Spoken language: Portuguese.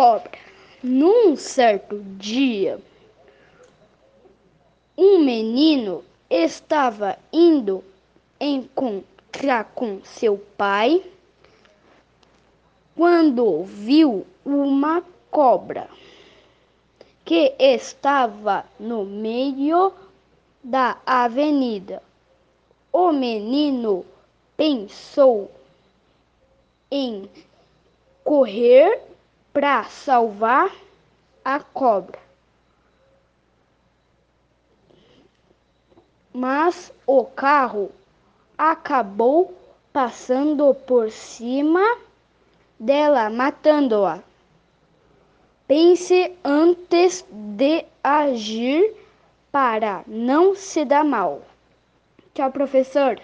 cobra. Num certo dia, um menino estava indo encontrar com seu pai quando viu uma cobra que estava no meio da avenida. O menino pensou em correr para salvar a cobra. Mas o carro acabou passando por cima dela, matando-a. Pense antes de agir para não se dar mal. Tchau, professor.